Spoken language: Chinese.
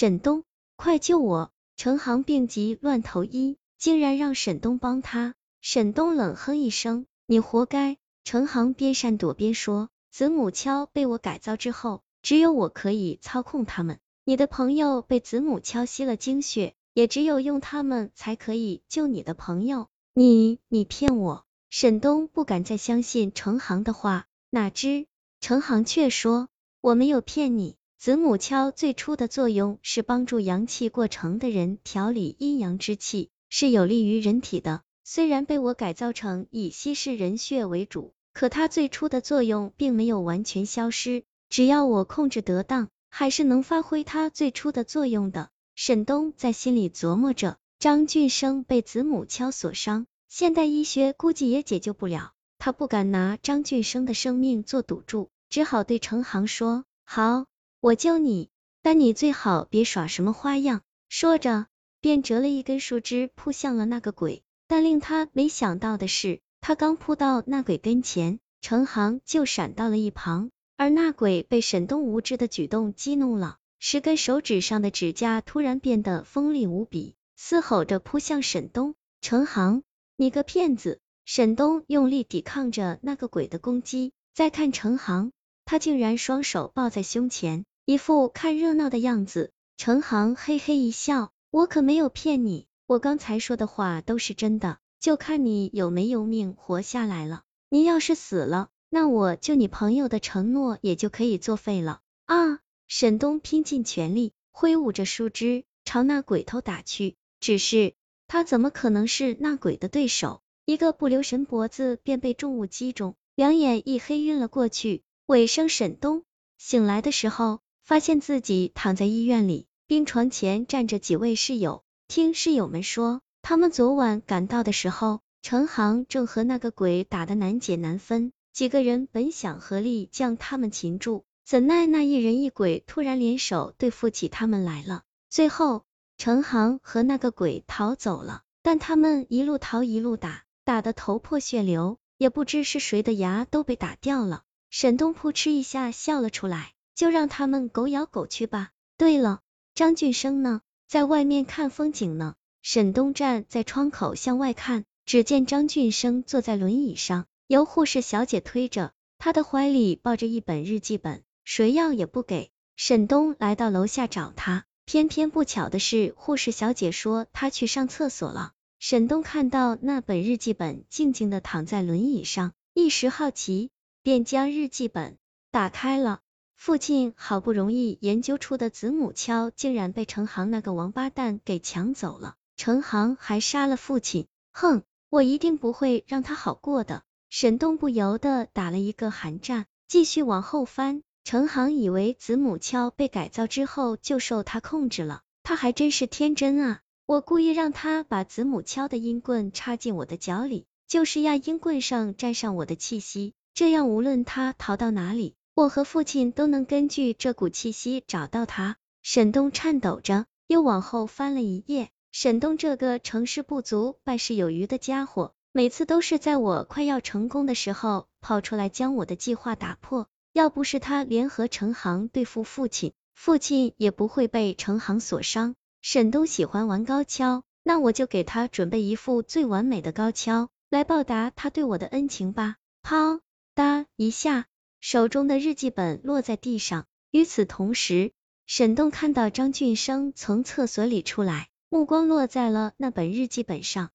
沈东，快救我！程航病急乱投医，竟然让沈东帮他。沈东冷哼一声，你活该。程航边闪躲边说，子母敲被我改造之后，只有我可以操控他们。你的朋友被子母敲吸了精血，也只有用他们才可以救你的朋友。你，你骗我！沈东不敢再相信程航的话，哪知程航却说，我没有骗你。子母敲最初的作用是帮助阳气过程的人调理阴阳之气，是有利于人体的。虽然被我改造成以稀释人血为主，可它最初的作用并没有完全消失，只要我控制得当，还是能发挥它最初的作用的。沈东在心里琢磨着，张俊生被子母敲所伤，现代医学估计也解救不了，他不敢拿张俊生的生命做赌注，只好对程航说：“好。”我救你，但你最好别耍什么花样。说着，便折了一根树枝扑向了那个鬼。但令他没想到的是，他刚扑到那鬼跟前，程航就闪到了一旁。而那鬼被沈东无知的举动激怒了，十根手指上的指甲突然变得锋利无比，嘶吼着扑向沈东。程航，你个骗子！沈东用力抵抗着那个鬼的攻击。再看程航，他竟然双手抱在胸前。一副看热闹的样子，程航嘿嘿一笑，我可没有骗你，我刚才说的话都是真的，就看你有没有命活下来了。你要是死了，那我救你朋友的承诺也就可以作废了。啊！沈东拼尽全力挥舞着树枝朝那鬼头打去，只是他怎么可能是那鬼的对手？一个不留神，脖子便被重物击中，两眼一黑，晕了过去。尾声，沈东醒来的时候。发现自己躺在医院里，病床前站着几位室友。听室友们说，他们昨晚赶到的时候，程航正和那个鬼打得难解难分。几个人本想合力将他们擒住，怎奈那一人一鬼突然联手对付起他们来了。最后，程航和那个鬼逃走了，但他们一路逃一路打，打得头破血流，也不知是谁的牙都被打掉了。沈东扑哧一下笑了出来。就让他们狗咬狗去吧。对了，张俊生呢？在外面看风景呢。沈东站在窗口向外看，只见张俊生坐在轮椅上，由护士小姐推着，他的怀里抱着一本日记本，谁要也不给。沈东来到楼下找他，偏偏不巧的是，护士小姐说他去上厕所了。沈东看到那本日记本静静的躺在轮椅上，一时好奇，便将日记本打开了。父亲好不容易研究出的子母锹，竟然被程航那个王八蛋给抢走了。程航还杀了父亲，哼，我一定不会让他好过的。沈东不由得打了一个寒战，继续往后翻。程航以为子母锹被改造之后就受他控制了，他还真是天真啊！我故意让他把子母锹的阴棍插进我的脚里，就是要阴棍上沾上我的气息，这样无论他逃到哪里。我和父亲都能根据这股气息找到他。沈东颤抖着，又往后翻了一页。沈东这个成事不足败事有余的家伙，每次都是在我快要成功的时候跑出来将我的计划打破。要不是他联合成行对付父亲，父亲也不会被成行所伤。沈东喜欢玩高跷，那我就给他准备一副最完美的高跷，来报答他对我的恩情吧。啪嗒一下。手中的日记本落在地上。与此同时，沈栋看到张俊生从厕所里出来，目光落在了那本日记本上。